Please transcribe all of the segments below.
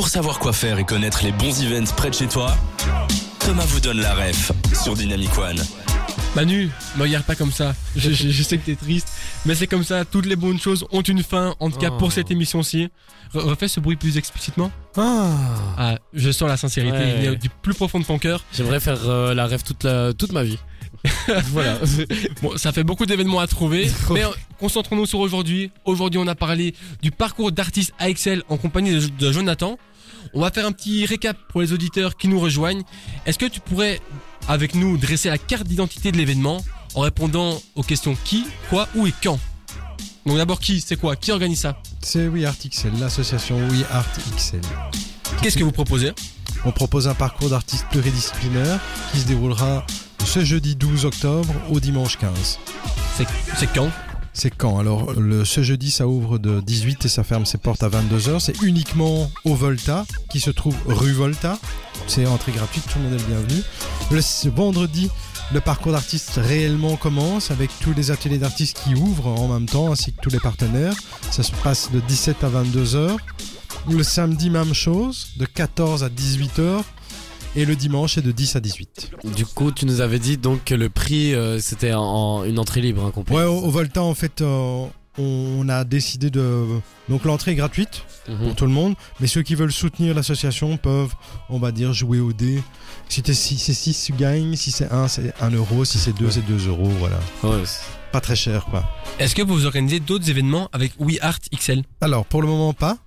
Pour savoir quoi faire et connaître les bons events près de chez toi, Thomas vous donne la ref sur Dynamic One. Manu, me regarde pas comme ça. Je, je- je sais que t'es triste, mais c'est comme ça. Toutes les bonnes choses ont une fin. En tout cas, Oh. pour cette émission-ci. Re- refais ce bruit plus explicitement. Ah. Ah, je sens la sincérité. Ouais. Du plus profond de ton cœur. J'aimerais faire euh, la rêve toute, la, toute ma vie. voilà. Bon, ça fait beaucoup d'événements à trouver, mais concentrons-nous sur aujourd'hui. Aujourd'hui, on a parlé du parcours d'artiste AXL en compagnie de, de Jonathan. On va faire un petit récap pour les auditeurs qui nous rejoignent. Est-ce que tu pourrais, avec nous, dresser la carte d'identité de l'événement en répondant aux questions qui, quoi, où et quand? Donc d'abord qui, c'est quoi? Qui organise ça? C'est We Art XL, l'association We Art XL. Qu'est-ce que vous proposez? On propose un parcours d'artistes pluridisciplinaire qui se déroulera ce jeudi 12 octobre au dimanche 15. C'est c'est quand? C'est quand Alors, le, ce jeudi, ça ouvre de 18 et ça ferme ses portes à 22h. C'est uniquement au Volta, qui se trouve rue Volta. C'est entrée gratuite, tout le monde est le bienvenu. Le vendredi, le parcours d'artistes réellement commence avec tous les ateliers d'artistes qui ouvrent en même temps, ainsi que tous les partenaires. Ça se passe de 17 à 22h. Le samedi, même chose, de 14 à 18h. Et le dimanche, c'est de 10 à 18. Du coup, tu nous avais dit donc que le prix euh, c'était en, en une entrée libre, hein. Ouais, au, au Volta, en fait, euh, on a décidé de. Donc, l'entrée est gratuite. Mhm. pour tout le monde. Mais ceux qui veulent soutenir l'association peuvent, on va dire, jouer au dé. Si c'est 6, tu gagnes. Si c'est 1, c'est 1 euro. Si c'est 2, c'est 2 euros. Voilà. Ouais, Pas très cher, quoi. Est-ce que vous organisez d'autres événements avec We Art XL Alors, pour le moment, pas.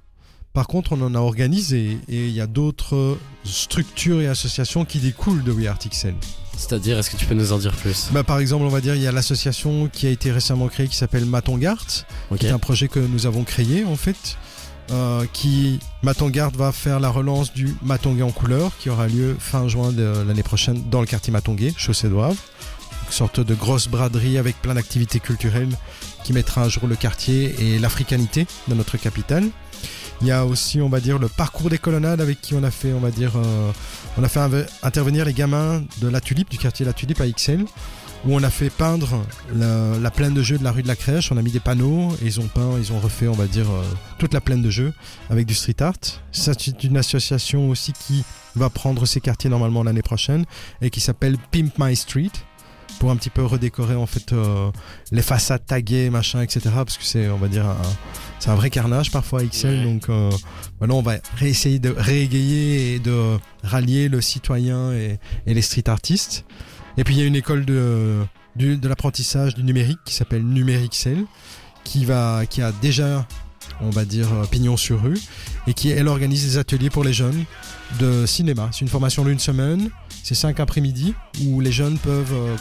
Par contre, on en a organisé et il y a d'autres structures et associations qui découlent de We Art XL. C'est-à-dire, est-ce que tu peux nous en dire plus? Bah, par exemple, on va dire, il y a l'association qui a été récemment créée qui s'appelle Matongart. Qui est un projet que nous avons créé en fait. euh, qui Matongarde va faire la relance du Matongué en couleur qui aura lieu fin juin de l'année prochaine dans le quartier Matongué, chaussée d'Oivre. Une sorte de grosse braderie avec plein d'activités culturelles qui mettra à jour le quartier et l'africanité de notre capitale. Il y a aussi, on va dire, le parcours des colonnades avec qui on a fait, on euh, a fait intervenir les gamins de la Tulipe, du quartier La Tulipe à XL, où on a fait peindre la, la plaine de jeu de la rue de la Crèche. On a mis des panneaux et ils ont peint, ils ont refait, on va dire, euh, toute la plaine de jeu avec du street art. C'est une association aussi qui va prendre ces quartiers normalement l'année prochaine et qui s'appelle Pimp My Street pour un petit peu redécorer en fait euh, les façades taguées, machin, etc. Parce que c'est, on va dire, c'est un vrai carnage parfois à XL. Ouais. Donc euh, voilà, on va réessayer de réégayer et de rallier le citoyen et, et les street artistes. Et puis il y a une école de, de l'apprentissage du numérique qui s'appelle Numérixel, qui va, qui a déjà, on va dire, euh, pignon sur rue, et qui elle organise des ateliers pour les jeunes de cinéma. C'est une formation d'une semaine, c'est cinq après-midi où les jeunes peuvent euh,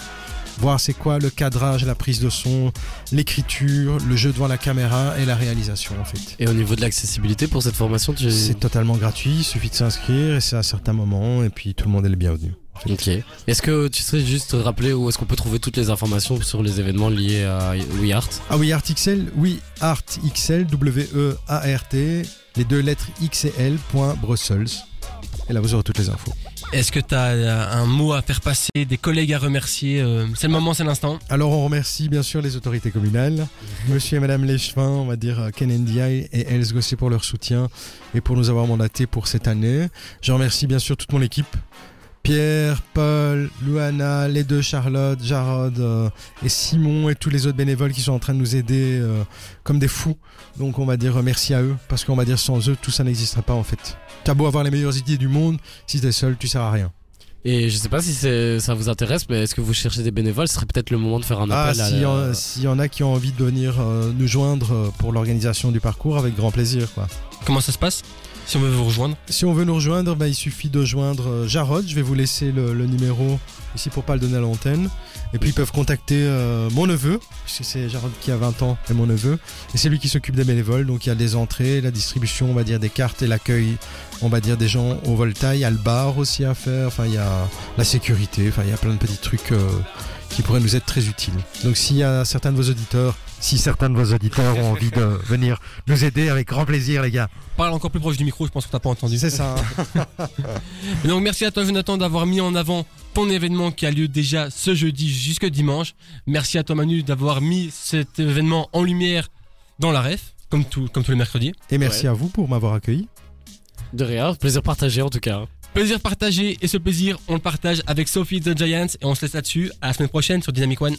voir c'est quoi le cadrage, la prise de son, l'écriture, le jeu devant la caméra et la réalisation en fait. Et au niveau de l'accessibilité pour cette formation, tu... C'est totalement gratuit, il suffit de s'inscrire et c'est à certains moments et puis tout le monde est le bienvenu. Ok. Est-ce que tu serais juste rappeler où est-ce qu'on peut trouver toutes les informations sur les événements liés à WeArt? Ah oui, Art XL, oui, Art XL, W-E-A-R-T, les deux lettres X et L, point Brussels. Et là, vous aurez toutes les infos. Est-ce que tu as un mot à faire passer, des collègues à remercier euh, C'est le moment, c'est l'instant. Alors, on remercie bien sûr les autorités communales, monsieur et madame Léchevin, on va dire euh, Ken Ndiaye et Els Gossé pour leur soutien et pour nous avoir mandatés pour cette année. Je remercie bien sûr toute mon équipe. Pierre, Paul, Luana, les deux Charlotte, Jarod euh, et Simon et tous les autres bénévoles qui sont en train de nous aider euh, comme des fous. Donc on va dire euh, merci à eux parce qu'on va dire sans eux tout ça n'existerait pas en fait. T'as beau avoir les meilleures idées du monde, si t'es seul tu sers à rien. Et je sais pas si c'est- ça vous intéresse, mais est-ce que vous cherchez des bénévoles? Ce serait peut-être le moment de faire un Ah, appel à s'il y, la- en- s'il y en a qui ont envie de venir euh, nous joindre pour l'organisation du parcours, avec grand plaisir. Quoi. Comment ça se passe? Si on veut vous rejoindre Si on veut nous rejoindre, bah, il suffit de joindre euh, Jarod. Je vais vous laisser le, le numéro ici pour pas le donner à l'antenne. Et puis ils peuvent contacter euh, mon neveu, puisque c'est Jarod qui a 20 ans et mon neveu. Et c'est lui qui s'occupe des bénévoles. Donc il y a les entrées, la distribution, on va dire, des cartes et l'accueil, on va dire, des gens au Volta. Il y a le bar aussi à faire. Enfin, il y a la sécurité. Enfin, il y a plein de petits trucs euh, qui pourraient nous être très utiles. Donc s'il y a certains de vos auditeurs, si certains de vos auditeurs ont envie de venir nous aider, avec grand plaisir, les gars. Parle encore plus proche du micro, je pense qu'on t'a pas entendu. C'est ça. hein. Donc merci à toi Jonathan d'avoir mis en avant ton événement qui a lieu déjà ce jeudi jusque dimanche. Merci à toi Manu d'avoir mis cet événement en lumière dans la ref, comme, tout, comme tous les mercredis. Et merci à vous pour m'avoir accueilli. De rien, plaisir partagé en tout cas. Plaisir partagé et ce plaisir, on le partage avec Sophie the Giant et on se laisse là-dessus. À la semaine prochaine sur Dynamic One.